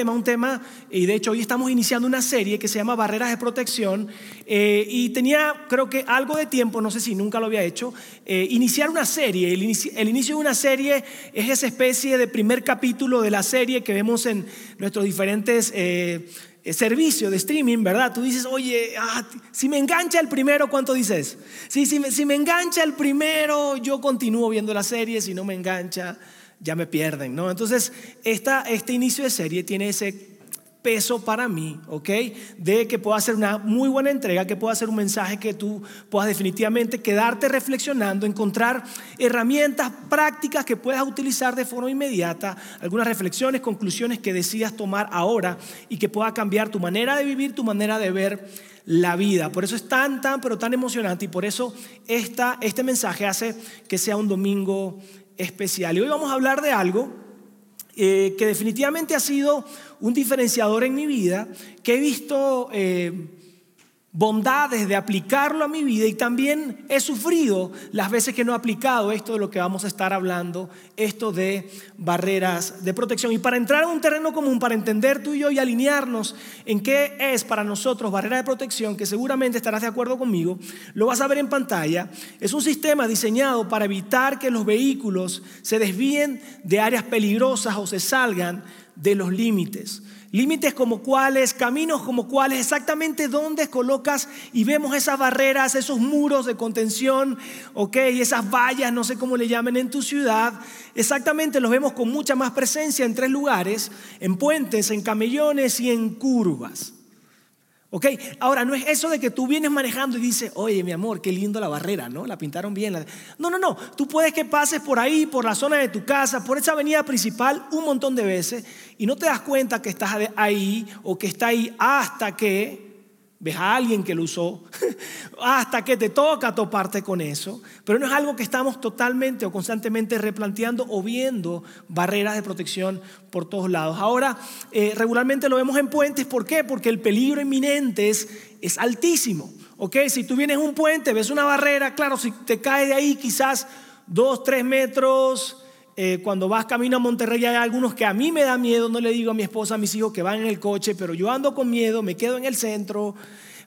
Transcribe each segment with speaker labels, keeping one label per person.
Speaker 1: Tema, un tema, y de hecho hoy estamos iniciando una serie que se llama Barreras de Protección, eh, y tenía creo que algo de tiempo, no sé si nunca lo había hecho, eh, iniciar una serie. El inicio, el inicio, de una serie es esa especie de primer capítulo de la serie que vemos en nuestros diferentes... Eh, servicios de streaming, ¿verdad? Tú dices, oye, ah, si me engancha el primero, ¿cuánto dices? Sí, si, me, si me engancha el primero, yo continúo viendo la serie, si no me engancha, ya me pierden, ¿no? Entonces, esta, este inicio de serie tiene ese peso para mí, ¿ok? De que pueda ser una muy buena entrega, que pueda ser un mensaje que tú puedas definitivamente quedarte reflexionando, encontrar herramientas prácticas que puedas utilizar de forma inmediata, algunas reflexiones, conclusiones que decidas tomar ahora y que pueda cambiar tu manera de vivir, tu manera de ver la vida. Por eso es tan, tan, pero tan emocionante y por eso esta, este mensaje hace que sea un domingo especial. Y hoy vamos a hablar de algo eh, que definitivamente ha sido un diferenciador en mi vida, que he visto eh, bondades de aplicarlo a mi vida y también he sufrido las veces que no he aplicado esto de lo que vamos a estar hablando, esto de barreras de protección. Y para entrar en un terreno común, para entender tú y yo y alinearnos en qué es para nosotros barrera de protección, que seguramente estarás de acuerdo conmigo, lo vas a ver en pantalla, es un sistema diseñado para evitar que los vehículos se desvíen de áreas peligrosas o se salgan de los límites. Límites como cuáles, caminos como cuáles, exactamente dónde colocas y vemos esas barreras, esos muros de contención, ok, esas vallas, no sé cómo le llamen en tu ciudad, exactamente los vemos con mucha más presencia en tres lugares, en puentes, en camellones y en curvas. ¿Ok? Ahora, no es eso de que tú vienes manejando y dices, oye, mi amor, qué lindo la barrera, ¿no? La pintaron bien. No, no, no. Tú puedes que pases por ahí, por la zona de tu casa, por esa avenida principal un montón de veces y no te das cuenta que estás ahí o que está ahí hasta que ves a alguien que lo usó, hasta que te toca toparte con eso, pero no es algo que estamos totalmente o constantemente replanteando o viendo barreras de protección por todos lados. Ahora, eh, regularmente lo vemos en puentes, ¿por qué? Porque el peligro inminente es, es altísimo. ¿ok? Si tú vienes a un puente, ves una barrera, claro, si te caes de ahí quizás dos, tres metros, eh, cuando vas camino a Monterrey hay algunos que a mí me da miedo, no le digo a mi esposa, a mis hijos que van en el coche, pero yo ando con miedo, me quedo en el centro,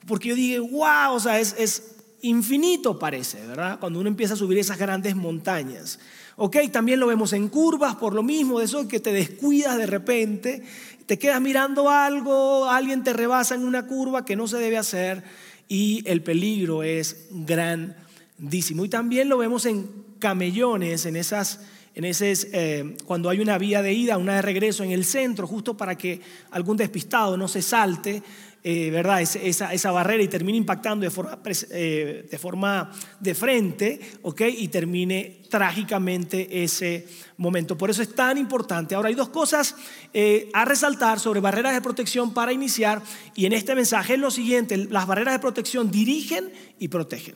Speaker 1: porque yo digo, wow, o sea, es, es infinito parece, ¿verdad? Cuando uno empieza a subir esas grandes montañas. Ok, también lo vemos en curvas, por lo mismo, de eso que te descuidas de repente, te quedas mirando algo, alguien te rebasa en una curva que no se debe hacer y el peligro es grandísimo. Y también lo vemos en camellones, en esas en ese, eh, cuando hay una vía de ida, una de regreso en el centro, justo para que algún despistado no se salte, eh, ¿verdad? Esa, esa, barrera y termine impactando de forma, eh, de forma de frente, ¿ok? Y termine trágicamente ese momento. Por eso es tan importante. Ahora hay dos cosas a resaltar sobre barreras de protección para iniciar y en este mensaje es lo siguiente, las barreras de protección dirigen y protegen.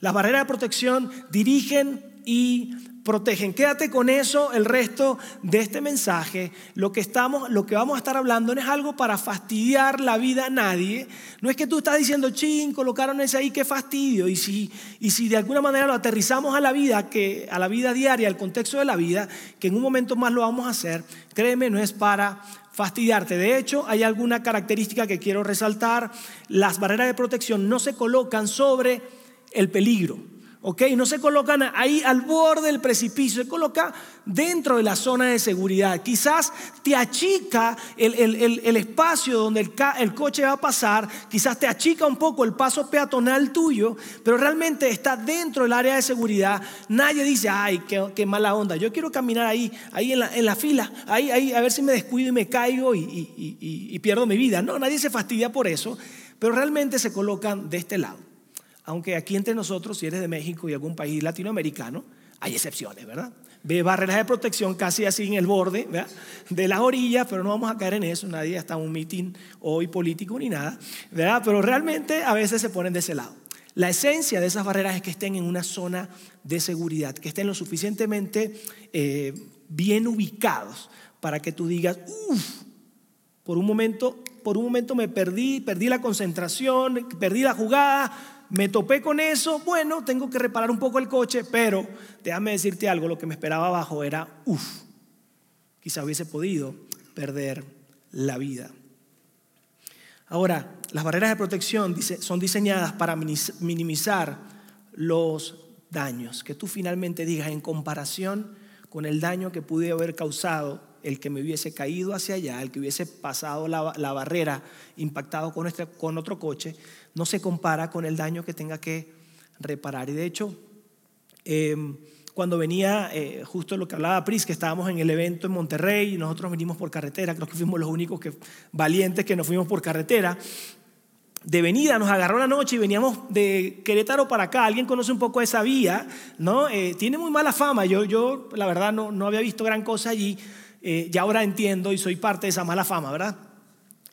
Speaker 1: Las barreras de protección dirigen y protegen. Quédate con eso el resto de este mensaje. Lo que, estamos, lo que vamos a estar hablando no es algo para fastidiar la vida a nadie. No es que tú estás diciendo, ching, colocaron ese ahí, qué fastidio. Y si, y si de alguna manera lo aterrizamos a la vida, que, a la vida diaria, al contexto de la vida, que en un momento más lo vamos a hacer, créeme, no es para fastidiarte. De hecho, hay alguna característica que quiero resaltar. Las barreras de protección no se colocan sobre el peligro. ¿Ok? No se colocan ahí al borde del precipicio, se coloca dentro de la zona de seguridad. Quizás te achica el, espacio donde el, coche va a pasar, quizás te achica un poco el paso peatonal tuyo, pero realmente está dentro del área de seguridad. Nadie dice, ay, qué, mala onda, yo quiero caminar ahí, ahí en la, fila, ahí, ahí, a ver si me descuido y me caigo y, y pierdo mi vida. No, nadie se fastidia por eso, pero realmente se colocan de este lado aunque aquí entre nosotros, si eres de México y algún país latinoamericano, hay excepciones, ¿verdad? Ve barreras de protección casi así en el borde de las orillas, pero no vamos a caer en eso, nadie está en un meeting hoy político ni nada, ¿verdad? Pero realmente a veces se ponen de ese lado. La esencia de esas barreras es que estén en una zona de seguridad, que estén lo suficientemente eh, bien ubicados para que tú digas, uff, por un momento, por un momento me perdí, perdí la concentración, perdí la jugada, me topé con eso, bueno, tengo que reparar un poco el coche, pero déjame decirte algo, lo que me esperaba abajo era, uff, quizá hubiese podido perder la vida. Ahora, las barreras de protección son diseñadas para minimizar los daños, que tú finalmente digas en comparación con el daño que pude haber causado el que me hubiese caído hacia allá, el que hubiese pasado la, barrera, impactado con, este, con otro coche, no se compara con el daño que tenga que reparar. Y de hecho, em, cuando venía, eh, justo lo que hablaba Pris, que estábamos en el evento en Monterrey y nosotros vinimos por carretera, creo que fuimos los únicos que, valientes que nos fuimos por carretera. De venida nos agarró la noche y veníamos de Querétaro para acá. Alguien conoce un poco esa vía, ¿no? Eh, tiene muy mala fama. Yo, yo la verdad, no, no había visto gran cosa allí. Eh, ya ahora entiendo y soy parte de esa mala fama, ¿verdad?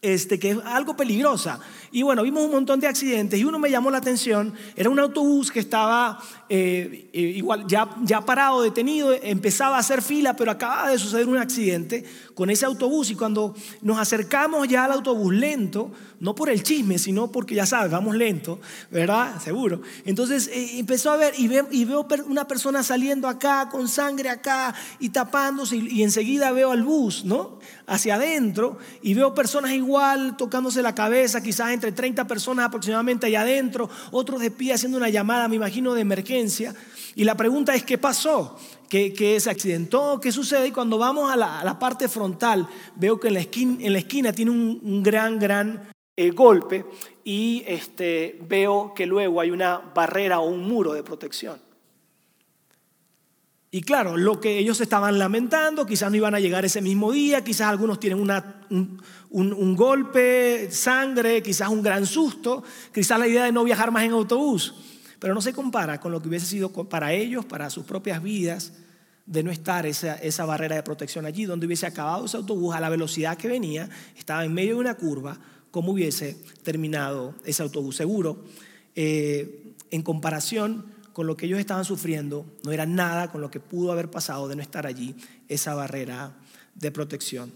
Speaker 1: Este, que es algo peligrosa. Y bueno, vimos un montón de accidentes y uno me llamó la atención, era un autobús que estaba eh, eh, igual ya, ya parado, detenido, empezaba a hacer fila, pero acaba de suceder un accidente con ese autobús y cuando nos acercamos ya al autobús lento, no por el chisme, sino porque ya sabes, vamos lento, ¿verdad? Seguro. Entonces eh, empezó a ver y, veo una persona saliendo acá con sangre acá y tapándose y, y enseguida veo al bus, ¿no? Hacia adentro y veo personas igual tocándose la cabeza, quizás entre 30 personas aproximadamente allá adentro, otros de pie haciendo una llamada, me imagino, de emergencia y la pregunta es, ¿qué pasó? ¿Qué, se accidentó? ¿Qué sucede? Y cuando vamos a la, parte frontal, veo que en la esquina, en la esquina tiene un, gran, gran eh, golpe y este, veo que luego hay una barrera o un muro de protección. Y claro, lo que ellos estaban lamentando, quizás no iban a llegar ese mismo día, quizás algunos tienen un, un, golpe, sangre, quizás un gran susto, quizás la idea de no viajar más en autobús. Pero no se compara con lo que hubiese sido para ellos, para sus propias vidas, de no estar esa, esa barrera de protección allí, donde hubiese acabado ese autobús a la velocidad que venía, estaba en medio de una curva, cómo hubiese terminado ese autobús. Seguro, eh, en comparación con lo que ellos estaban sufriendo, no era nada con lo que pudo haber pasado de no estar allí esa barrera de protección.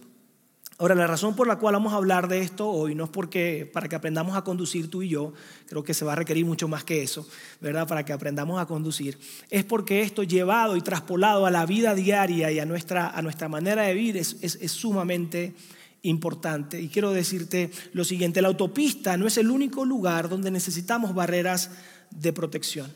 Speaker 1: Ahora, la razón por la cual vamos a hablar de esto hoy no es porque para que aprendamos a conducir tú y yo, creo que se va a requerir mucho más que eso, ¿verdad? Para que aprendamos a conducir. Es porque esto llevado y traspolado a la vida diaria y a nuestra, a nuestra manera de vivir es, es sumamente importante. Y quiero decirte lo siguiente, la autopista no es el único lugar donde necesitamos barreras de protección.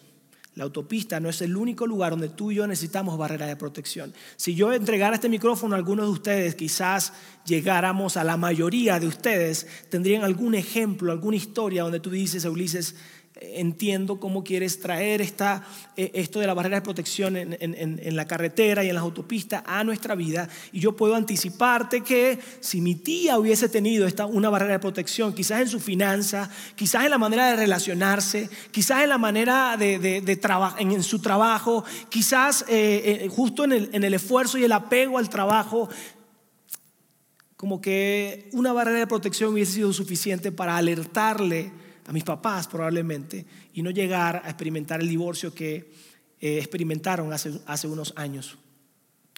Speaker 1: La autopista no es el único lugar donde tú y yo necesitamos barreras de protección. Si yo entregara este micrófono a algunos de ustedes, quizás llegáramos a la mayoría de ustedes, tendrían algún ejemplo, alguna historia donde tú dices, Ulises, entiendo cómo quieres traer esta, eh, esto de la barrera de protección en, la carretera y en las autopistas a nuestra vida. Y yo puedo anticiparte que si mi tía hubiese tenido esta, una barrera de protección, quizás en su finanza, quizás en la manera de relacionarse, quizás en la manera de, de, en, su trabajo, quizás eh, eh, justo en en el esfuerzo y el apego al trabajo, como que una barrera de protección hubiese sido suficiente para alertarle a mis papás probablemente y no llegar a experimentar el divorcio que eh, experimentaron hace, hace, unos años.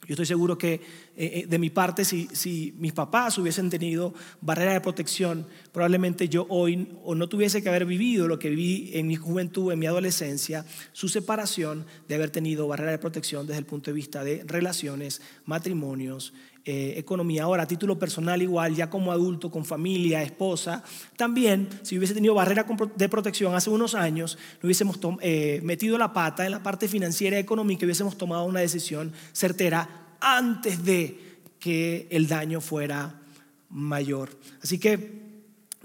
Speaker 1: Yo estoy seguro que eh, eh, de mi parte, si, si, mis papás hubiesen tenido barrera de protección, probablemente yo hoy o no tuviese que haber vivido lo que viví en mi juventud, en mi adolescencia, su separación de haber tenido barrera de protección desde el punto de vista de relaciones, matrimonios, eh, economía. Ahora, a título personal igual, ya como adulto, con familia, esposa, también, si hubiese tenido barrera de protección hace unos años, no hubiésemos eh, metido la pata en la parte financiera y económica y hubiésemos tomado una decisión certera antes de que el daño fuera mayor. Así que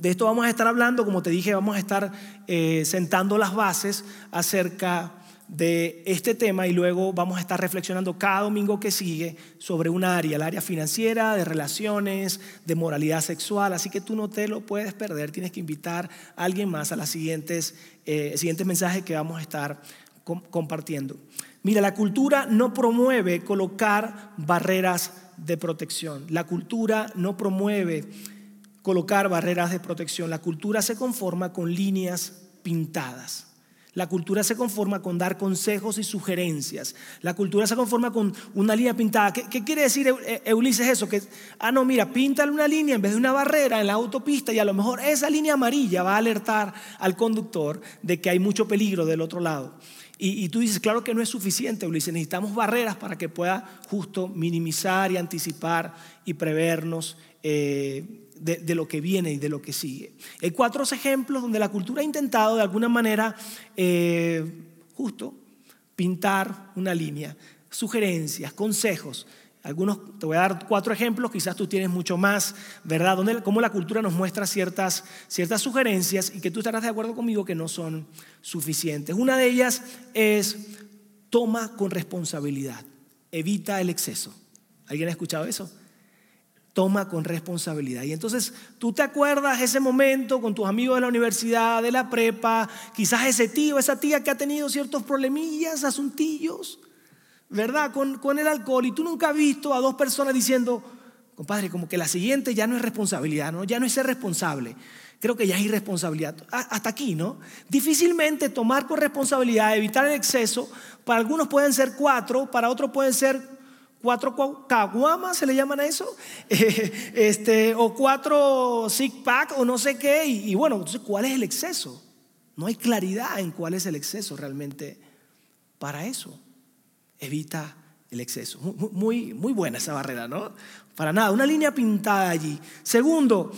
Speaker 1: de esto vamos a estar hablando, como te dije, vamos a estar eh, sentando las bases acerca de este tema y luego vamos a estar reflexionando cada domingo que sigue sobre un área, el área financiera, de relaciones, de moralidad sexual. Así que tú no te lo puedes perder, tienes que invitar a alguien más a los siguientes, eh, siguientes mensajes que vamos a estar compartiendo. Mira, la cultura no promueve colocar barreras de protección. La cultura no promueve colocar barreras de protección. La cultura se conforma con líneas pintadas. La cultura se conforma con dar consejos y sugerencias. La cultura se conforma con una línea pintada. ¿Qué, quiere decir Ulises eso? Que, ah, no, mira, píntale una línea en vez de una barrera en la autopista y a lo mejor esa línea amarilla va a alertar al conductor de que hay mucho peligro del otro lado. Y, tú dices, claro que no es suficiente, Ulises, necesitamos barreras para que pueda justo minimizar y anticipar y prevernos. Eh, de, lo que viene y de lo que sigue. Hay cuatro ejemplos donde la cultura ha intentado de alguna manera eh, justo pintar una línea, sugerencias, consejos. Algunos, te voy a dar cuatro ejemplos, quizás tú tienes mucho más, ¿verdad? Donde, cómo la cultura nos muestra ciertas, ciertas sugerencias y que tú estarás de acuerdo conmigo que no son suficientes. Una de ellas es toma con responsabilidad, evita el exceso. ¿Alguien ha escuchado eso? Toma con responsabilidad. Y entonces tú te acuerdas ese momento con tus amigos de la universidad, de la prepa, quizás ese tío, esa tía que ha tenido ciertos problemillas, asuntillos, ¿verdad? Con, con el alcohol. Y tú nunca has visto a dos personas diciendo, compadre, como que la siguiente ya no es responsabilidad, ¿no? Ya no es ser responsable. Creo que ya es irresponsabilidad. Hasta aquí, ¿no? Difícilmente tomar con responsabilidad, evitar el exceso. Para algunos pueden ser cuatro, para otros pueden ser cuatro caguamas, se le llaman a eso, este, o cuatro six pack o no sé qué, y, bueno, entonces, ¿cuál es el exceso? No hay claridad en cuál es el exceso realmente para eso. Evita el exceso. Muy, muy buena esa barrera, ¿no? Para nada, una línea pintada allí. Segundo,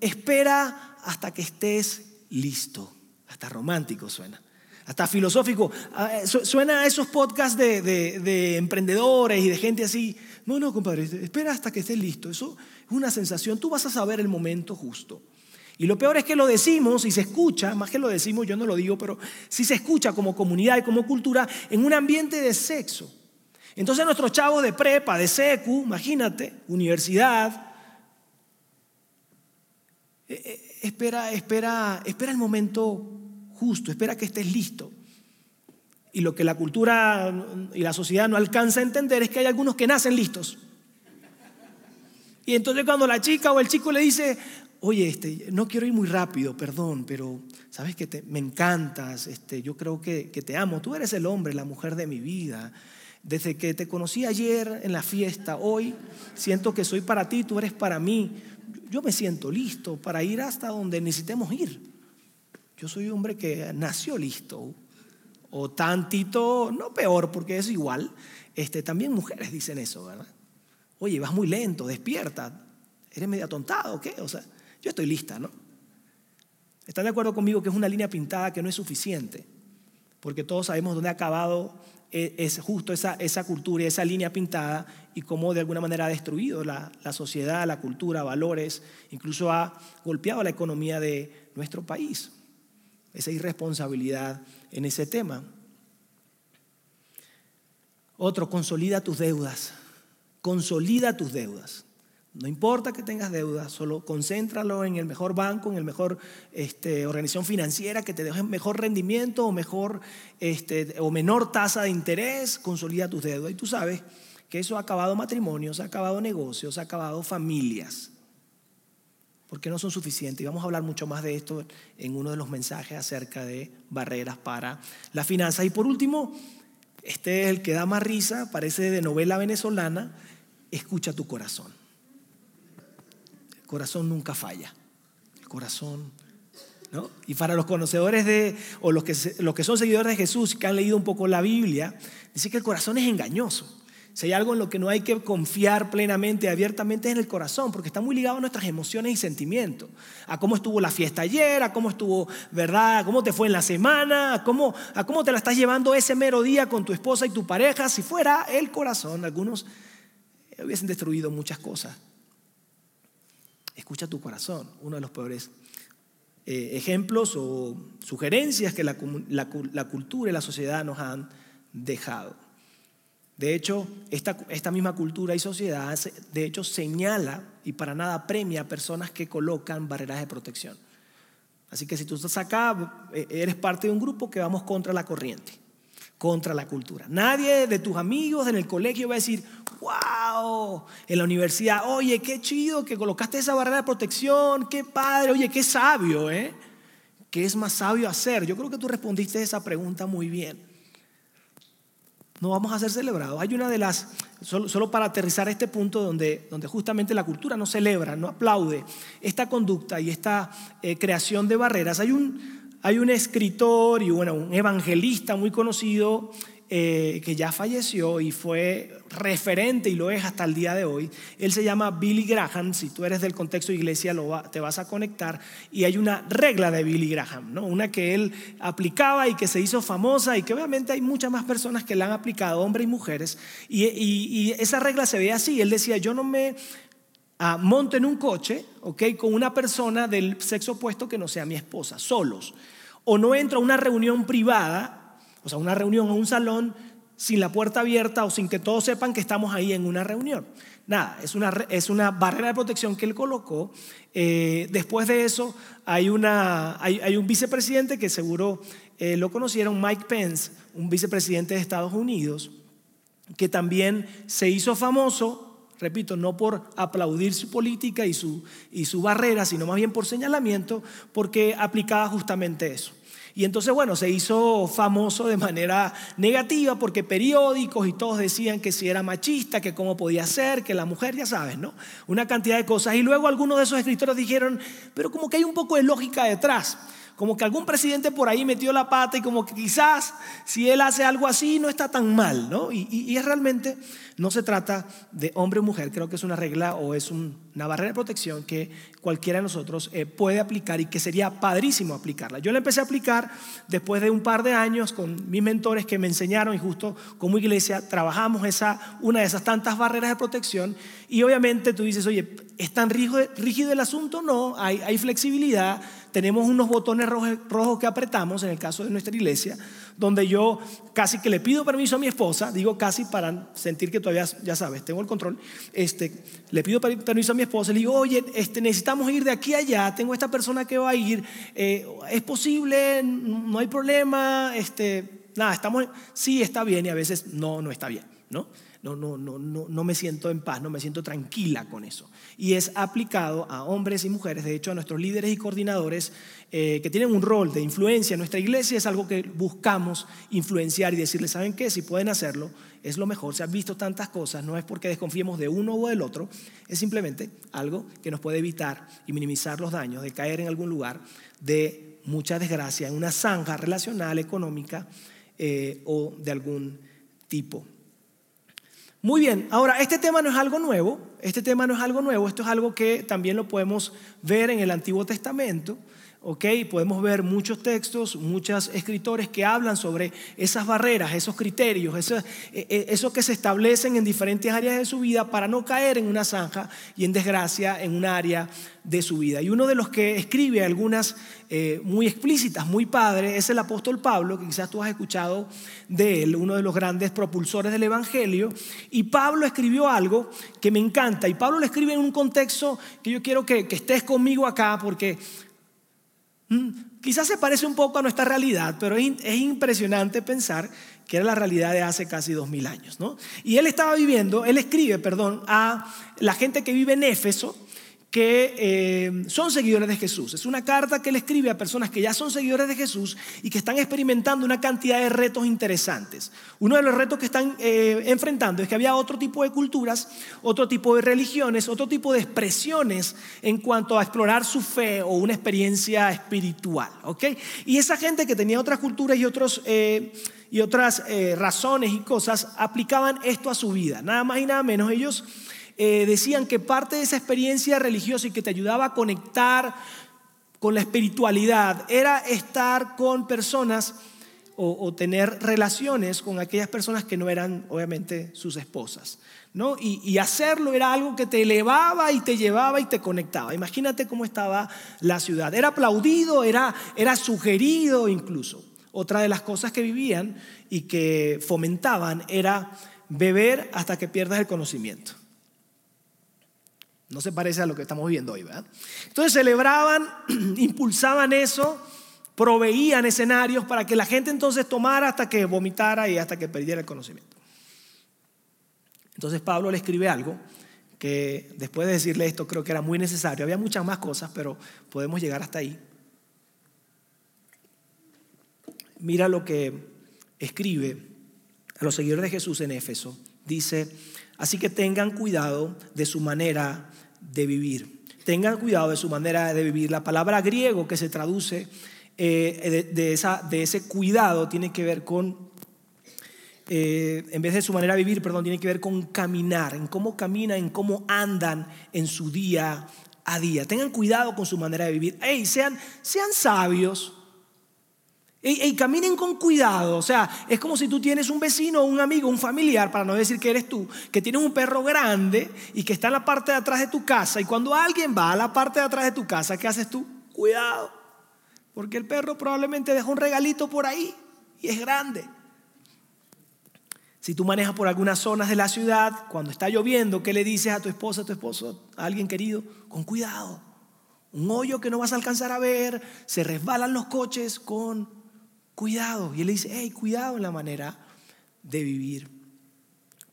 Speaker 1: espera hasta que estés listo. Hasta romántico suena hasta filosófico. Ah, eh, suena a esos podcasts de, emprendedores y de gente así. No, no, compadre, espera hasta que estés listo. Eso es una sensación. Tú vas a saber el momento justo. Y lo peor es que lo decimos y se escucha, más que lo decimos, yo no lo digo, pero si se escucha como comunidad y como cultura en un ambiente de sexo. Entonces nuestros chavos de prepa, de secu, imagínate, universidad, eh, eh, espera, espera, espera el momento justo, espera que estés listo. Y lo que la cultura y la sociedad no alcanza a entender es que hay algunos que nacen listos. Y entonces cuando la chica o el chico le dice, oye, este, no quiero ir muy rápido, perdón, pero sabes que te, me encantas, este, yo creo que, que te amo, tú eres el hombre, la mujer de mi vida. Desde que te conocí ayer en la fiesta, hoy siento que soy para ti, tú eres para mí. Yo me siento listo para ir hasta donde necesitemos ir. Yo soy un hombre que nació listo, o tantito, no peor, porque es igual. Este, también mujeres dicen eso, ¿verdad? Oye, vas muy lento, despierta, eres medio atontado, ¿o qué? O sea, yo estoy lista, ¿no? ¿Están de acuerdo conmigo que es una línea pintada que no es suficiente? Porque todos sabemos dónde ha acabado eh, es justo esa, esa cultura y esa línea pintada y cómo de alguna manera ha destruido la, la sociedad, la cultura, valores, incluso ha golpeado la economía de nuestro país esa irresponsabilidad en ese tema. Otro, consolida tus deudas. Consolida tus deudas. No importa que tengas deudas, solo concéntralo en el mejor banco, en el mejor este, organización financiera que te deje mejor rendimiento o mejor este, o menor tasa de interés. Consolida tus deudas. Y tú sabes que eso ha acabado matrimonios, ha acabado negocios, ha acabado familias porque no son suficientes. Y vamos a hablar mucho más de esto en uno de los mensajes acerca de barreras para las finanzas. Y por último, este es el que da más risa, parece de novela venezolana, escucha tu corazón. El corazón nunca falla. El corazón... ¿No? Y para los conocedores de, o los que, los que son seguidores de Jesús, que han leído un poco la Biblia, dice que el corazón es engañoso. Si hay algo en lo que no hay que confiar plenamente, abiertamente, es en el corazón, porque está muy ligado a nuestras emociones y sentimientos. A cómo estuvo la fiesta ayer, a cómo estuvo, ¿verdad? A cómo te fue en la semana, a cómo, te la estás llevando ese mero día con tu esposa y tu pareja. Si fuera el corazón, algunos hubiesen destruido muchas cosas. Escucha tu corazón, uno de los peores eh, ejemplos o sugerencias que la cultura y la sociedad nos han dejado. De hecho, esta, esta, misma cultura y sociedad, de hecho, señala y para nada premia a personas que colocan barreras de protección. Así que si tú estás acá, eh, eres parte de un grupo que vamos contra la corriente, contra la cultura. Nadie de tus amigos en el colegio va a decir, wow, en la universidad, oye, qué chido que colocaste esa barrera de protección, qué padre, oye, qué sabio, ¿eh? ¿Qué es más sabio hacer? Yo creo que tú respondiste esa pregunta muy bien. No vamos a ser celebrados. Hay una de las, solo, para aterrizar este punto donde, donde, justamente la cultura no celebra, no aplaude esta conducta y esta eh, creación de barreras. Hay un, hay un escritor y bueno, un evangelista muy conocido eh, que ya falleció y fue referente y lo es hasta el día de hoy. Él se llama Billy Graham. Si tú eres del contexto de iglesia, lo te vas a conectar. Y hay una regla de Billy Graham, ¿no? una que él aplicaba y que se hizo famosa y que obviamente hay muchas más personas que la han aplicado, hombres y mujeres. Y, esa regla se ve así. Él decía, yo no me ah, monto en un coche, ¿ok? Con una persona del sexo opuesto que no sea mi esposa, solos. O no entro a una reunión privada o sea, una reunión o un salón sin la puerta abierta o sin que todos sepan que estamos ahí en una reunión. Nada, es una, es una barrera de protección que él colocó. Eh, después de eso hay, una, hay, un vicepresidente que seguro eh, lo conocieron, Mike Pence, un vicepresidente de Estados Unidos, que también se hizo famoso, repito, no por aplaudir su política y su, y su barrera, sino más bien por señalamiento, porque aplicaba justamente eso. Y entonces, bueno, se hizo famoso de manera negativa porque periódicos y todos decían que si era machista, que cómo podía ser, que la mujer, ya sabes, ¿no? Una cantidad de cosas. Y luego algunos de esos escritores dijeron, pero como que hay un poco de lógica detrás como que algún presidente por ahí metió la pata y como que quizás si él hace algo así no está tan mal, ¿no? Y, es realmente no se trata de hombre o mujer, creo que es una regla o es una barrera de protección que cualquiera de nosotros eh, puede aplicar y que sería padrísimo aplicarla. Yo la empecé a aplicar después de un par de años con mis mentores que me enseñaron y justo como iglesia trabajamos esa, una de esas tantas barreras de protección y obviamente tú dices, oye, ¿es tan rígido, el asunto? No, hay flexibilidad tenemos unos botones rojos, que apretamos, en el caso de nuestra iglesia, donde yo casi que le pido permiso a mi esposa, digo casi para sentir que todavía, ya sabes, tengo el control, este, le pido permiso a mi esposa, le digo, oye, este, necesitamos ir de aquí a allá, tengo esta persona que va a ir, eh, ¿es posible? ¿No hay problema? Este, nada, estamos, sí está bien y a veces no, no está bien, ¿no? No, no, no, no, me siento en paz, no me siento tranquila con eso. Y es aplicado a hombres y mujeres, de hecho a nuestros líderes y coordinadores eh, que tienen un rol de influencia en nuestra iglesia, es algo que buscamos influenciar y decirles, ¿saben qué? Si pueden hacerlo, es lo mejor. Se han visto tantas cosas, no es porque desconfiemos de uno o del otro, es simplemente algo que nos puede evitar y minimizar los daños de caer en algún lugar de mucha desgracia, en una zanja relacional, económica eh, o de algún tipo. Muy bien, ahora este tema no es algo nuevo, este tema no es algo nuevo, esto es algo que también lo podemos ver en el Antiguo Testamento. ¿Ok? Podemos ver muchos textos, muchos escritores que hablan sobre esas barreras, esos criterios, eso, e, e, eso, que se establecen en diferentes áreas de su vida para no caer en una zanja y en desgracia en un área de su vida. Y uno de los que escribe algunas eh, muy explícitas, muy padres, es el apóstol Pablo, que quizás tú has escuchado de él, uno de los grandes propulsores del Evangelio. Y Pablo escribió algo que me encanta. Y Pablo lo escribe en un contexto que yo quiero que, estés conmigo acá, porque quizás se parece un poco a nuestra realidad, pero es, impresionante pensar que era la realidad de hace casi dos mil años. ¿no? Y él estaba viviendo, él escribe, perdón, a la gente que vive en Éfeso, que eh, son seguidores de Jesús. Es una carta que él escribe a personas que ya son seguidores de Jesús y que están experimentando una cantidad de retos interesantes. Uno de los retos que están eh, enfrentando es que había otro tipo de culturas, otro tipo de religiones, otro tipo de expresiones en cuanto a explorar su fe o una experiencia espiritual. Y esa gente que tenía otras culturas y, otros, eh, y otras razones y cosas aplicaban esto a su vida. Nada más y nada menos ellos eh, decían que parte de esa experiencia religiosa y que te ayudaba a conectar con la espiritualidad era estar con personas o, tener relaciones con aquellas personas que no eran obviamente sus esposas. ¿no? Y, hacerlo era algo que te elevaba y te llevaba y te conectaba. Imagínate cómo estaba la ciudad. Era aplaudido, era, era sugerido incluso. Otra de las cosas que vivían y que fomentaban era beber hasta que pierdas el conocimiento. No se parece a lo que estamos viendo hoy, ¿verdad? Entonces celebraban, impulsaban eso, proveían escenarios para que la gente entonces tomara hasta que vomitara y hasta que perdiera el conocimiento. Entonces Pablo le escribe algo que después de decirle esto creo que era muy necesario. Había muchas más cosas, pero podemos llegar hasta ahí. Mira lo que escribe a los seguidores de Jesús en Éfeso. Dice, así que tengan cuidado de su manera de vivir. Tengan cuidado de su manera de vivir. La palabra griego que se traduce eh, de, esa, de, ese cuidado tiene que ver con, eh, en vez de su manera de vivir, perdón, tiene que ver con caminar, en cómo caminan, en cómo andan en su día a día. Tengan cuidado con su manera de vivir. Hey, sean, sean sabios. Y, caminen con cuidado. O sea, es como si tú tienes un vecino, un amigo, un familiar, para no decir que eres tú, que tienes un perro grande y que está en la parte de atrás de tu casa. Y cuando alguien va a la parte de atrás de tu casa, ¿qué haces tú? Cuidado. Porque el perro probablemente deja un regalito por ahí y es grande. Si tú manejas por algunas zonas de la ciudad, cuando está lloviendo, ¿qué le dices a tu esposa, a tu esposo, a alguien querido? Con cuidado. Un hoyo que no vas a alcanzar a ver, se resbalan los coches con cuidado. Y él dice, hey, cuidado en la manera de vivir.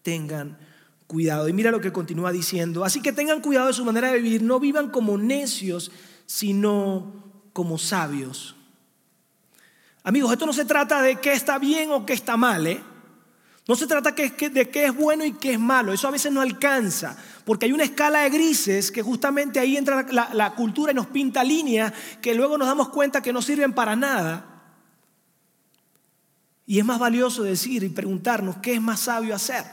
Speaker 1: Tengan cuidado. Y mira lo que continúa diciendo. Así que tengan cuidado de su manera de vivir. No vivan como necios, sino como sabios. Amigos, esto no se trata de qué está bien o qué está mal, ¿eh? No se trata de qué es bueno y qué es malo. Eso a veces no alcanza, porque hay una escala de grises que justamente ahí entra la cultura y nos pinta líneas que luego nos damos cuenta que no sirven para nada. Y es más valioso decir y preguntarnos qué es más sabio hacer.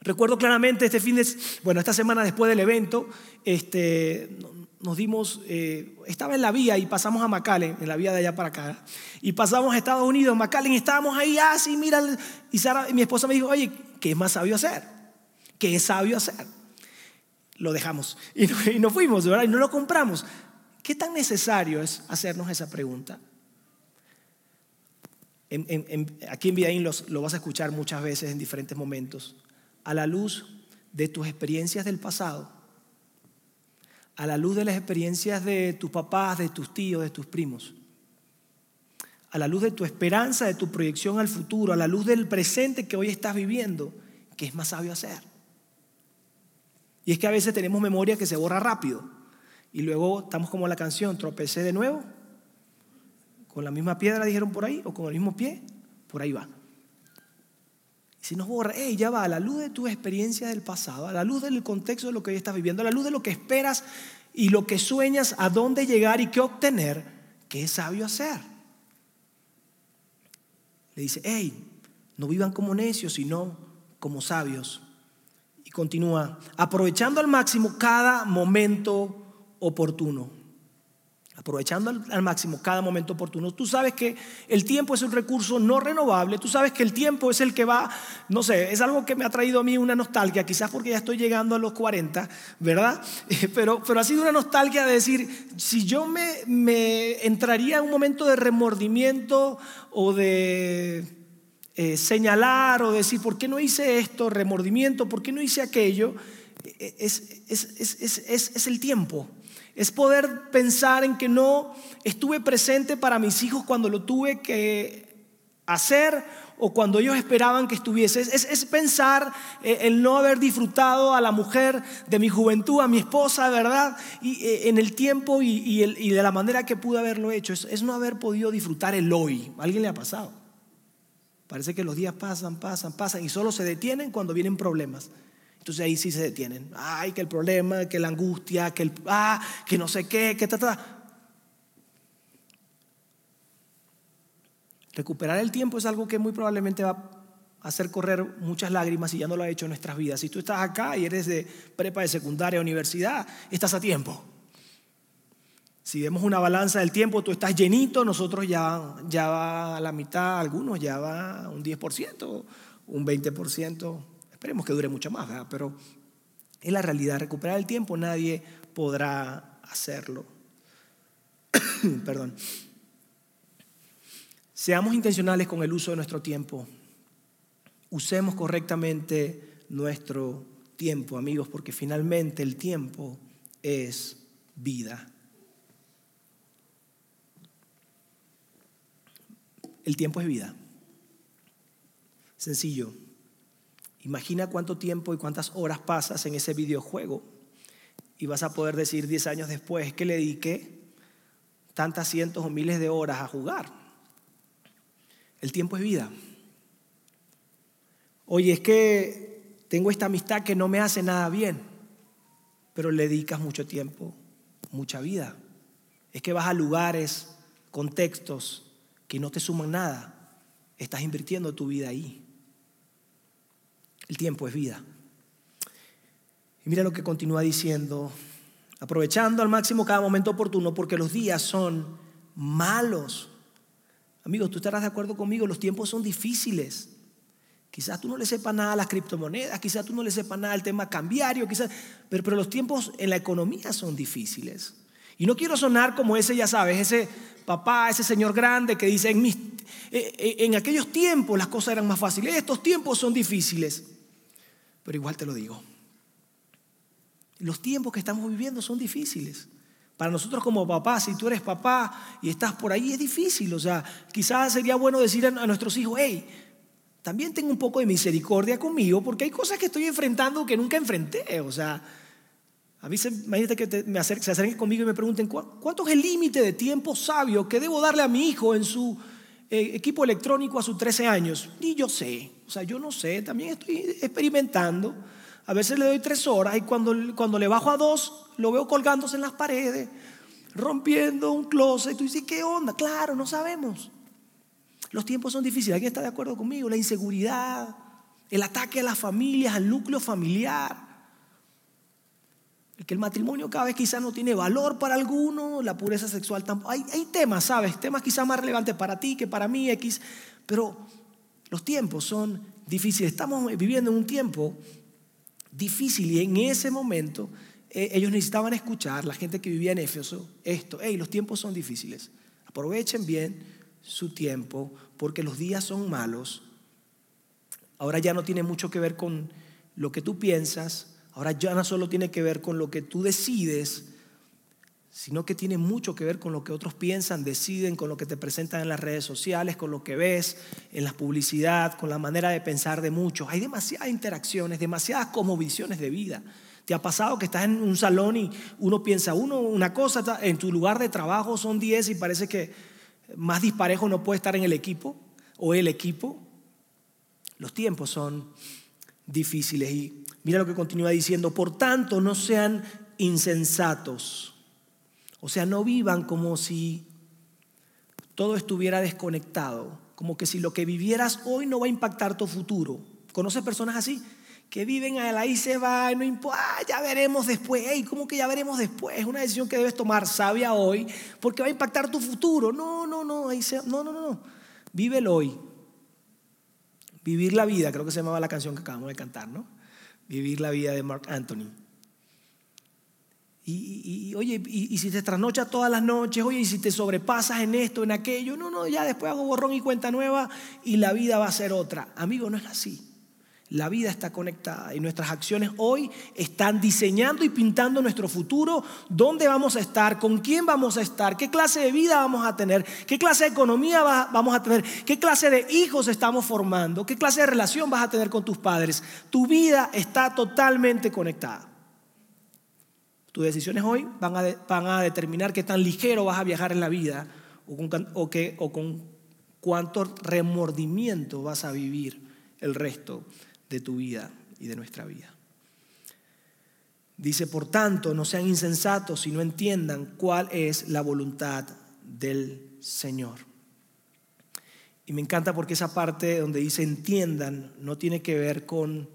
Speaker 1: Recuerdo claramente este fin de, bueno, esta semana después del evento, este, nos dimos, eh, estaba en la vía y pasamos a McAllen, en la vía de allá para acá, y pasamos a Estados Unidos, McAllen, y estábamos ahí, así, ah, mira, y Sara, mi esposa me dijo, oye, ¿qué es más sabio hacer? ¿Qué es sabio hacer? Lo dejamos y, nos fuimos, ¿verdad? Y no lo compramos. ¿Qué tan necesario es hacernos esa pregunta? Aquí en Vidaín lo vas a escuchar muchas veces en diferentes momentos. A la luz de tus experiencias del pasado, a la luz de las experiencias de tus papás, de tus tíos, de tus primos, a la luz de tu esperanza, de tu proyección al futuro, a la luz del presente que hoy estás viviendo, ¿qué es más sabio hacer? Y es que a veces tenemos memoria que se borra rápido y luego estamos como la canción, tropecé de nuevo con la misma piedra, dijeron por ahí, o con el mismo pie, por ahí va. Si nos borra, hey, ya va, a la luz de tu experiencia del pasado, a la luz del contexto de lo que hoy estás viviendo, a la luz de lo que esperas y lo que sueñas, a dónde llegar y qué obtener, ¿qué sabio hacer? Le dice, hey, no vivan como necios, sino como sabios. Y continúa, aprovechando al máximo cada momento oportuno aprovechando al, máximo cada momento oportuno. Tú sabes que el tiempo es un recurso no renovable, tú sabes que el tiempo es el que va, no sé, es algo que me ha traído a mí una nostalgia, quizás porque ya estoy llegando a los 40, ¿verdad? Pero, pero ha sido una nostalgia de decir, si yo me, me entraría en un momento de remordimiento o de eh, señalar o decir, ¿por qué no hice esto? Remordimiento, ¿por qué no hice aquello? E, e, es, es, es, es el tiempo. Es poder pensar en que no estuve presente para mis hijos cuando lo tuve que hacer o cuando ellos esperaban que estuviese. Es, pensar eh, el no haber disfrutado a la mujer de mi juventud, a mi esposa, ¿verdad? Y eh, en el tiempo y, de la manera que pude haberlo hecho. Es, no haber podido disfrutar el hoy. ¿A alguien le ha pasado? Parece que los días pasan, pasan, pasan y solo se detienen cuando vienen problemas. Entonces ahí sí se detienen. Ay, que el problema, que la angustia, que el, ah, que no sé qué, que ta, ta. Recuperar el tiempo es algo que muy probablemente va a hacer correr muchas lágrimas y ya no lo ha hecho en nuestras vidas. Si tú estás acá y eres de prepa de secundaria, universidad, estás a tiempo. Si vemos una balanza del tiempo, tú estás llenito, nosotros ya, ya va a la mitad, algunos ya va un 10%, un 20%. Esperemos que dure mucho más, pero es la realidad. Recuperar el tiempo nadie podrá hacerlo. Perdón. Seamos intencionales con el uso de nuestro tiempo. Usemos correctamente nuestro tiempo, amigos, porque finalmente el tiempo es vida. El tiempo es vida. Sencillo. Imagina cuánto tiempo y cuántas horas pasas en ese videojuego y vas a poder decir 10 años después que le dediqué tantas cientos o miles de horas a jugar. El tiempo es vida. Oye, es que tengo esta amistad que no me hace nada bien, pero le dedicas mucho tiempo, mucha vida. Es que vas a lugares, contextos que no te suman nada. Estás invirtiendo tu vida ahí. El tiempo es vida. Y mira lo que continúa diciendo, aprovechando al máximo cada momento oportuno porque los días son malos. Amigos, tú estarás de acuerdo conmigo, los tiempos son difíciles. Quizás tú no le sepas nada a las criptomonedas, quizás tú no le sepas nada al tema cambiario, quizás, pero, los tiempos en la economía son difíciles. Y no quiero sonar como ese, ya sabes, ese papá, ese señor grande que dice, en, eh, eh, en aquellos tiempos las cosas eran más fáciles, estos tiempos son difíciles. Pero igual te lo digo, los tiempos que estamos viviendo son difíciles. Para nosotros como papás, si tú eres papá y estás por ahí, es difícil. O sea, quizás sería bueno decir a nuestros hijos, hey, también tengo un poco de misericordia conmigo porque hay cosas que estoy enfrentando que nunca enfrenté. O sea, a mí se, imagínate que me se acerquen conmigo y me pregunten, ¿cuánto es el límite de tiempo sabio que debo darle a mi hijo en su eh, equipo electrónico a sus 13 años? Y yo sé, o sea, yo no sé, también estoy experimentando. A veces le doy tres horas y cuando, cuando le bajo a dos, lo veo colgándose en las paredes, rompiendo un closet. Y tú dices, ¿qué onda? Claro, no sabemos. Los tiempos son difíciles. ¿Alguien está de acuerdo conmigo? La inseguridad, el ataque a las familias, al núcleo familiar. Que el matrimonio cada vez quizás no tiene valor para alguno, la pureza sexual tampoco. Hay, hay temas, ¿sabes? Temas quizás más relevantes para ti que para mí, X. Pero los tiempos son difíciles. Estamos viviendo en un tiempo difícil y en ese momento eh, ellos necesitaban escuchar, la gente que vivía en Éfeso, esto, hey, los tiempos son difíciles, aprovechen bien su tiempo porque los días son malos. Ahora ya no tiene mucho que ver con lo que tú piensas, ahora ya no solo tiene que ver con lo que tú decides, sino que tiene mucho que ver con lo que otros piensan, deciden, con lo que te presentan en las redes sociales, con lo que ves en la publicidad, con la manera de pensar de muchos. Hay demasiadas interacciones, demasiadas como visiones de vida. ¿Te ha pasado que estás en un salón y uno piensa uno una cosa, en tu lugar de trabajo son 10 y parece que más disparejo no puede estar en el equipo o el equipo? Los tiempos son difíciles y mira lo que continúa diciendo, por tanto no sean insensatos o sea, no vivan como si todo estuviera desconectado, como que si lo que vivieras hoy no va a impactar tu futuro. ¿Conoces personas así? Que viven a ahí se va, no importa, ah, ya veremos después. Hey, ¿Cómo que ya veremos después? Es una decisión que debes tomar sabia hoy porque va a impactar tu futuro. No, no, no, ahí se, no, no, no. Vive el hoy. Vivir la vida, creo que se llamaba la canción que acabamos de cantar, ¿no? Vivir la vida de Mark Anthony. Y, oye, y, si te trasnochas todas las noches, oye, y si te sobrepasas en esto, en aquello, no, no, ya después hago borrón y cuenta nueva y la vida va a ser otra. Amigo, no es así. La vida está conectada y nuestras acciones hoy están diseñando y pintando nuestro futuro, dónde vamos a estar, con quién vamos a estar, qué clase de vida vamos a tener, qué clase de economía vamos a tener, qué clase de hijos estamos formando, qué clase de relación vas a tener con tus padres. Tu vida está totalmente conectada. Tus decisiones hoy van a, determinar qué tan ligero vas a viajar en la vida o con, o, o con cuánto remordimiento vas a vivir el resto de tu vida y de nuestra vida. Dice, por tanto, no sean insensatos y no entiendan cuál es la voluntad del Señor. Y me encanta porque esa parte donde dice entiendan no tiene que ver con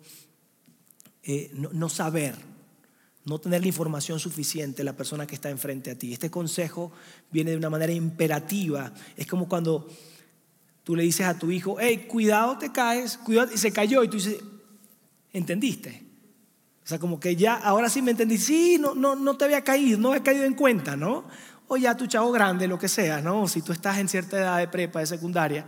Speaker 1: eh, no saber, no tener la información suficiente la persona que está enfrente a ti. Este consejo viene de una manera imperativa. Es como cuando tú le dices a tu hijo, hey, cuidado, te caes, cuidado, y se cayó, y tú dices, ¿entendiste? O sea, como que ya, ahora sí me entendí, sí, no, no, no te había caído, no había caído en cuenta, ¿no? O ya tu chavo grande, lo que sea, ¿no? Si tú estás en cierta edad de prepa, de secundaria,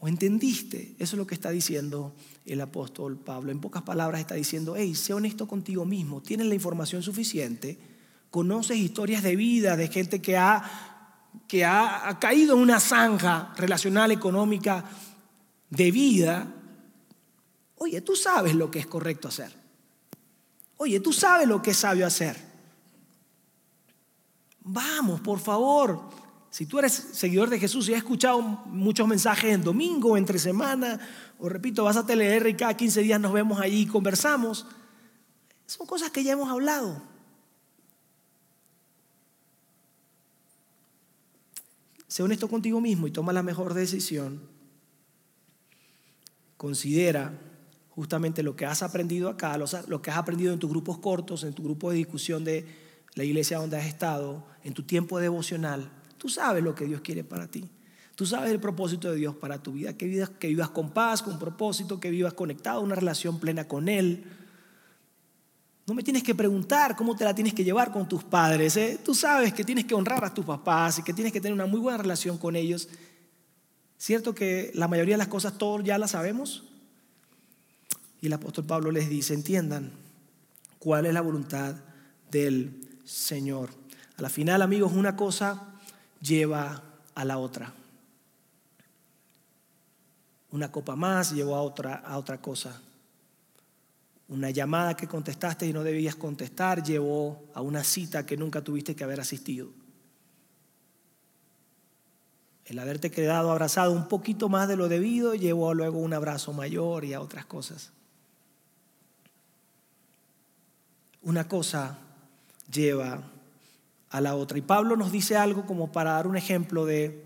Speaker 1: o entendiste, eso es lo que está diciendo el apóstol Pablo. En pocas palabras está diciendo, hey, sé honesto contigo mismo, tienes la información suficiente, conoces historias de vida de gente que ha, que ha, caído en una zanja relacional, económica, de vida. Oye, tú sabes lo que es correcto hacer. Oye, tú sabes lo que es sabio hacer. Vamos, por favor, Si tú eres seguidor de Jesús y has escuchado muchos mensajes en domingo, entre semana, o repito, vas a TLR y cada 15 días nos vemos allí y conversamos, son cosas que ya hemos hablado. Sé honesto contigo mismo y toma la mejor decisión. Considera justamente lo que has aprendido acá, lo que has aprendido en tus grupos cortos, en tu grupo de discusión de la iglesia donde has estado, en tu tiempo devocional. Tú sabes lo que Dios quiere para ti. Tú sabes el propósito de Dios para tu vida, que vivas, que vivas con paz, con propósito, que vivas conectado, una relación plena con Él. No me tienes que preguntar cómo te la tienes que llevar con tus padres. ¿eh? Tú sabes que tienes que honrar a tus papás y que tienes que tener una muy buena relación con ellos. ¿Cierto que la mayoría de las cosas todos ya las sabemos? Y el apóstol Pablo les dice, entiendan cuál es la voluntad del Señor. A la final, amigos, una cosa lleva a la otra. Una copa más llevó a otra, a otra cosa. Una llamada que contestaste y no debías contestar llevó a una cita que nunca tuviste que haber asistido. El haberte quedado abrazado un poquito más de lo debido llevó luego un abrazo mayor y a otras cosas. Una cosa lleva a la otra. Y Pablo nos dice algo como para dar un ejemplo de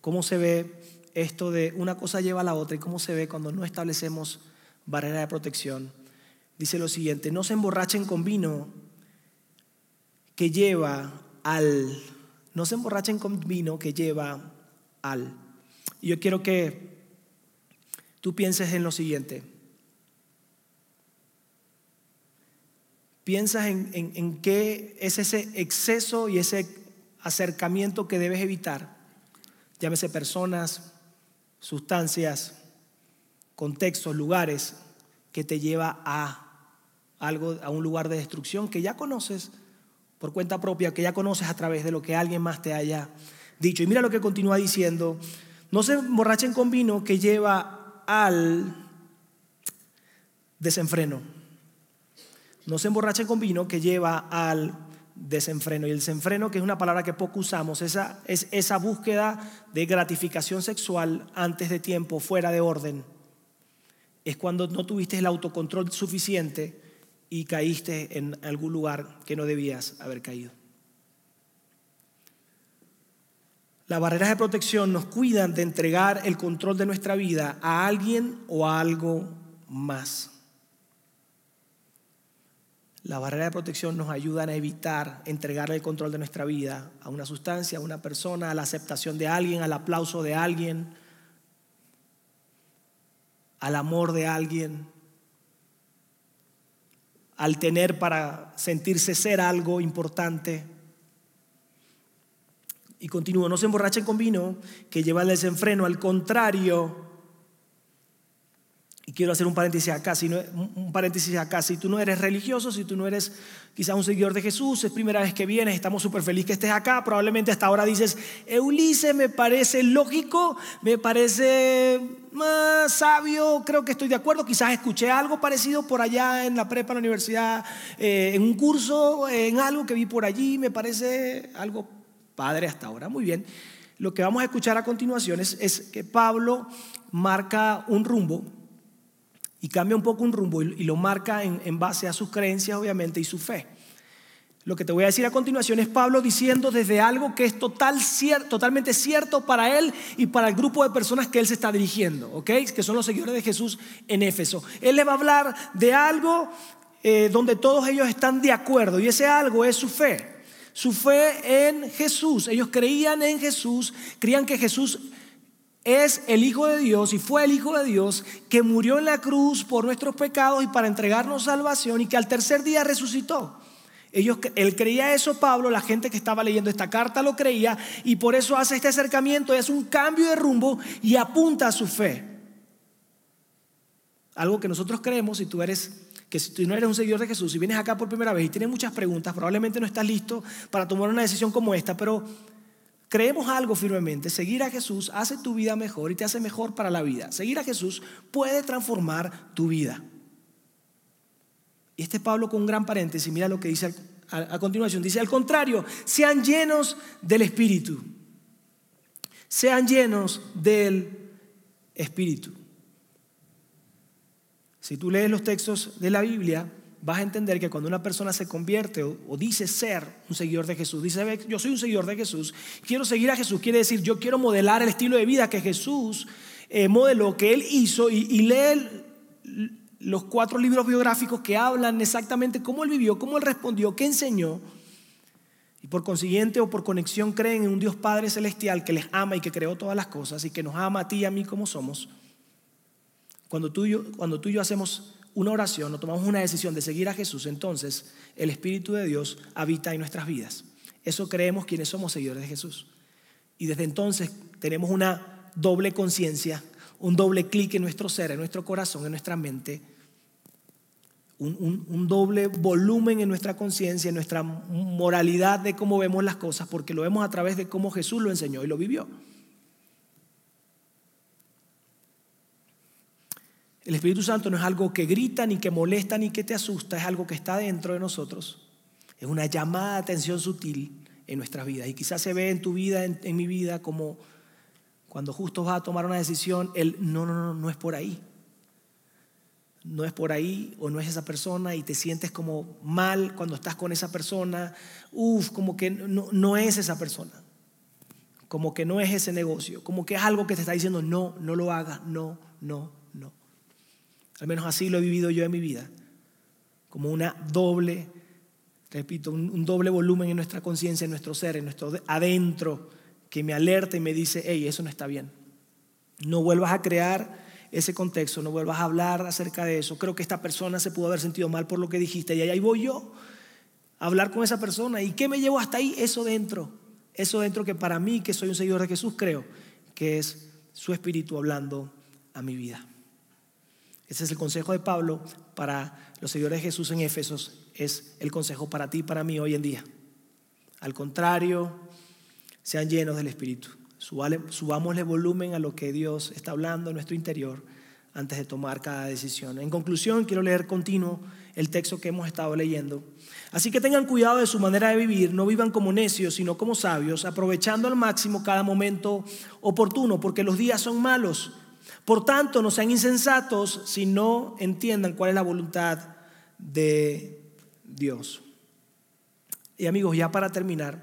Speaker 1: cómo se ve esto de una cosa lleva a la otra y cómo se ve cuando no establecemos barrera de protección dice lo siguiente, no se emborrachen con vino que lleva al, no se emborrachen con vino que lleva al. Y yo quiero que tú pienses en lo siguiente. Piensas en, en qué es ese exceso y ese acercamiento que debes evitar. Llámese personas, sustancias, contextos, lugares que te lleva a algo, a un lugar de destrucción que ya conoces por cuenta propia, que ya conoces a través de lo que alguien más te haya dicho. Y mira lo que continúa diciendo, no se emborrachen con vino que lleva al desenfreno. No se emborrachen con vino que lleva al desenfreno. Y el desenfreno, que es una palabra que poco usamos, esa, es esa búsqueda de gratificación sexual antes de tiempo, fuera de orden. Es cuando no tuviste el autocontrol suficiente y caíste en algún lugar que no debías haber caído. Las barreras de protección nos cuidan de entregar el control de nuestra vida a alguien o a algo más. La barrera de protección nos ayudan a evitar entregar el control de nuestra vida a una sustancia, a una persona, a la aceptación de alguien, al aplauso de alguien, al amor de alguien al tener para sentirse ser algo importante. Y continúo, no se emborrachen con vino que lleva al desenfreno, al contrario, quiero hacer un paréntesis acá, si no, un paréntesis acá, si tú no eres religioso, si tú no eres quizás un seguidor de Jesús, es primera vez que vienes, estamos súper felices que estés acá, probablemente hasta ahora dices, Ulises me parece lógico, me parece más sabio, creo que estoy de acuerdo, quizás escuché algo parecido por allá en la prepa, en la universidad, eh, en un curso, en algo que vi por allí, me parece algo padre hasta ahora, muy bien. Lo que vamos a escuchar a continuación es, es que Pablo marca un rumbo y cambia un poco un rumbo y, lo marca en, base a sus creencias, obviamente, y su fe. Lo que te voy a decir a continuación es Pablo diciendo desde algo que es total, totalmente cierto para él y para el grupo de personas que él se está dirigiendo, ¿ok? Que son los seguidores de Jesús en Éfeso. Él le va a hablar de algo eh, donde todos ellos están de acuerdo y ese algo es su fe. Su fe en Jesús. Ellos creían en Jesús, creían que Jesús es el Hijo de Dios y fue el Hijo de Dios que murió en la cruz por nuestros pecados y para entregarnos salvación y que al tercer día resucitó. Ellos, él creía eso, Pablo, la gente que estaba leyendo esta carta lo creía y por eso hace este acercamiento, es un cambio de rumbo y apunta a su fe. Algo que nosotros creemos, si tú eres que si tú no eres un seguidor de Jesús y vienes acá por primera vez y tienes muchas preguntas, probablemente no estás listo para tomar una decisión como esta, pero creemos algo firmemente, seguir a Jesús hace tu vida mejor y te hace mejor para la vida. Seguir a Jesús puede transformar tu vida. Y este Pablo con un gran paréntesis, mira lo que dice a, continuación, dice, al contrario, sean llenos del Espíritu. sean llenos del Espíritu. Si tú lees los textos de la Biblia, vas a entender que cuando una persona se convierte o, dice ser un seguidor de Jesús, dice, yo soy un seguidor de Jesús, quiero seguir a Jesús, quiere decir, yo quiero modelar el estilo de vida que Jesús eh, modeló, que Él hizo, y, lee los cuatro libros biográficos que hablan exactamente cómo Él vivió, cómo Él respondió, qué enseñó. Y por consiguiente o por conexión creen en un Dios Padre Celestial que les ama y que creó todas las cosas y que nos ama a ti y a mí como somos. Cuando tú, yo, cuando tú y yo hacemos una oración o tomamos una decisión de seguir a Jesús, entonces el Espíritu de Dios habita en nuestras vidas. Eso creemos quienes somos seguidores de Jesús. Y desde entonces tenemos una doble conciencia, un doble clic en nuestro ser, en nuestro corazón, en nuestra mente, un, un doble volumen en nuestra conciencia, en nuestra moralidad de cómo vemos las cosas, porque lo vemos a través de cómo Jesús lo enseñó y lo vivió. El Espíritu Santo no es algo que grita, ni que molesta, ni que te asusta, es algo que está dentro de nosotros. Es una llamada de atención sutil en nuestras vidas. Y quizás se ve en tu vida, en, mi vida, como cuando justo vas a tomar una decisión, el no, no, no, no es por ahí. No es por ahí o no es esa persona y te sientes como mal cuando estás con esa persona. Uf, como que no, no es esa persona. Como que no es ese negocio. Como que es algo que te está diciendo, no, no lo hagas, no, no, no. Al menos así lo he vivido yo en mi vida. Como una doble, repito, un, doble volumen en nuestra conciencia, en nuestro ser, en nuestro adentro, que me alerta y me dice, hey, eso no está bien. No vuelvas a crear ese contexto, no vuelvas a hablar acerca de eso. Creo que esta persona se pudo haber sentido mal por lo que dijiste y ahí voy yo a hablar con esa persona. ¿Y qué me llevo hasta ahí? Eso dentro. Eso dentro que para mí, que soy un seguidor de Jesús, creo que es su espíritu hablando a mi vida. Ese es el consejo de Pablo para los seguidores de Jesús en Éfesos. Es el consejo para ti y para mí hoy en día. Al contrario, sean llenos del Espíritu. Subámosle volumen a lo que Dios está hablando en nuestro interior antes de tomar cada decisión. En conclusión, quiero leer continuo el texto que hemos estado leyendo. Así que tengan cuidado de su manera de vivir, no vivan como necios, sino como sabios, aprovechando al máximo cada momento oportuno, porque los días son malos. Por tanto, no sean insensatos si no entiendan cuál es la voluntad de Dios. Y amigos, ya para terminar,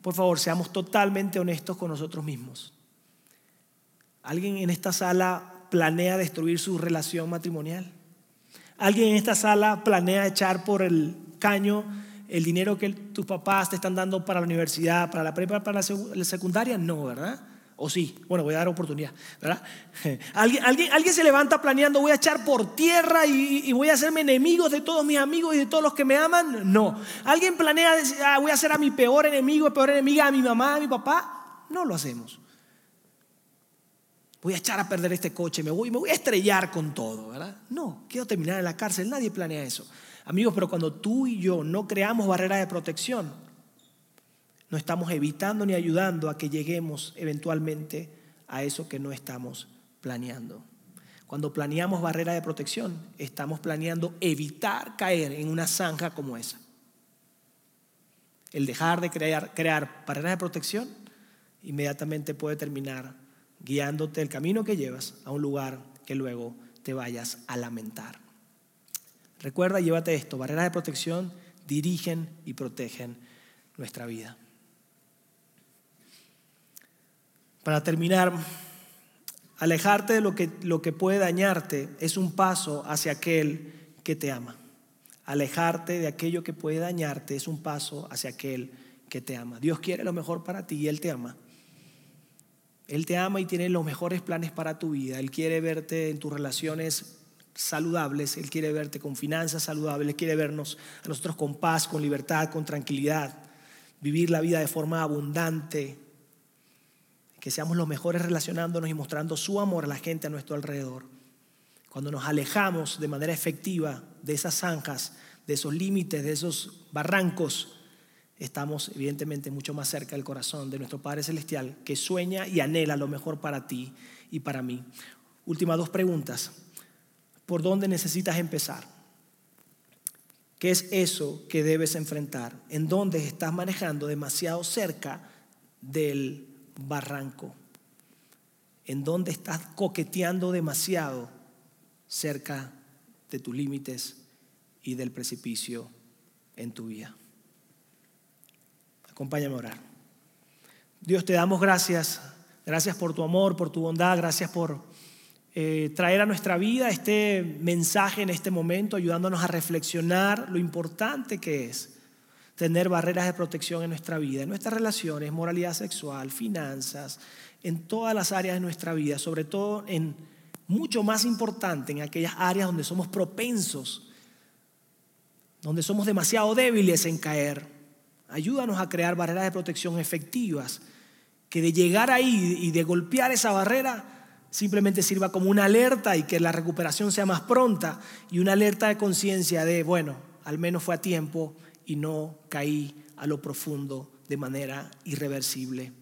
Speaker 1: por favor, seamos totalmente honestos con nosotros mismos. ¿Alguien en esta sala planea destruir su relación matrimonial? ¿Alguien en esta sala planea echar por el caño el dinero que tus papás te están dando para la universidad, para la prepa, para la secundaria? No, ¿verdad? O sí, bueno, voy a dar oportunidad, ¿verdad? ¿Alguien, alguien, alguien se levanta planeando, voy a echar por tierra y, voy a hacerme enemigos de todos mis amigos y de todos los que me aman. No. ¿Alguien planea, ah, voy a hacer a mi peor enemigo, peor enemiga, a mi mamá, a mi papá? No lo hacemos. Voy a echar a perder este coche, me voy, me voy a estrellar con todo, ¿verdad? No, quiero terminar en la cárcel, nadie planea eso. Amigos, pero cuando tú y yo no creamos barreras de protección, no estamos evitando ni ayudando a que lleguemos eventualmente a eso que no estamos planeando. Cuando planeamos barrera de protección, estamos planeando evitar caer en una zanja como esa. El dejar de crear, crear barreras de protección inmediatamente puede terminar guiándote el camino que llevas a un lugar que luego te vayas a lamentar. Recuerda, llévate esto, barreras de protección dirigen y protegen nuestra vida. Para terminar, alejarte de lo que, lo que puede dañarte es un paso hacia aquel que te ama. Alejarte de aquello que puede dañarte es un paso hacia aquel que te ama. Dios quiere lo mejor para ti y Él te ama. Él te ama y tiene los mejores planes para tu vida. Él quiere verte en tus relaciones saludables, Él quiere verte con finanzas saludables, Él quiere vernos a nosotros con paz, con libertad, con tranquilidad, vivir la vida de forma abundante, que seamos los mejores relacionándonos y mostrando su amor a la gente a nuestro alrededor. Cuando nos alejamos de manera efectiva de esas zanjas, de esos límites, de esos barrancos, estamos evidentemente mucho más cerca del corazón de nuestro Padre Celestial, que sueña y anhela lo mejor para ti y para mí. Últimas dos preguntas. ¿Por dónde necesitas empezar? ¿Qué es eso que debes enfrentar? ¿En dónde estás manejando demasiado cerca del barranco, en donde estás coqueteando demasiado cerca de tus límites y del precipicio en tu vida. Acompáñame a orar. Dios, te damos gracias. Gracias por tu amor, por tu bondad. Gracias por eh, traer a nuestra vida este mensaje en este momento, ayudándonos a reflexionar lo importante que es tener barreras de protección en nuestra vida, en nuestras relaciones, moralidad sexual, finanzas, en todas las áreas de nuestra vida, sobre todo en mucho más importante en aquellas áreas donde somos propensos, donde somos demasiado débiles en caer. Ayúdanos a crear barreras de protección efectivas, que de llegar ahí y de golpear esa barrera simplemente sirva como una alerta y que la recuperación sea más pronta y una alerta de conciencia de, bueno, al menos fue a tiempo y no caí a lo profundo de manera irreversible.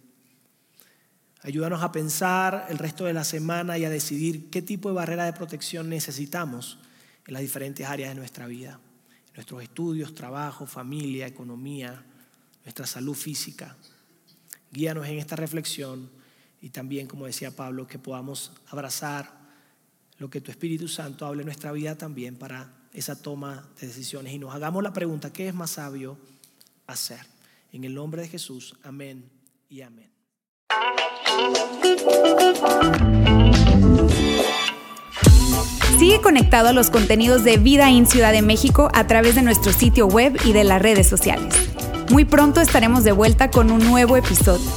Speaker 1: Ayúdanos a pensar el resto de la semana y a decidir qué tipo de barrera de protección necesitamos en las diferentes áreas de nuestra vida, nuestros estudios, trabajo, familia, economía, nuestra salud física. Guíanos en esta reflexión y también, como decía Pablo, que podamos abrazar lo que tu Espíritu Santo hable en nuestra vida también para esa toma de decisiones y nos hagamos la pregunta, ¿qué es más sabio hacer? En el nombre de Jesús, amén y amén.
Speaker 2: Sigue conectado a los contenidos de Vida en Ciudad de México a través de nuestro sitio web y de las redes sociales. Muy pronto estaremos de vuelta con un nuevo episodio.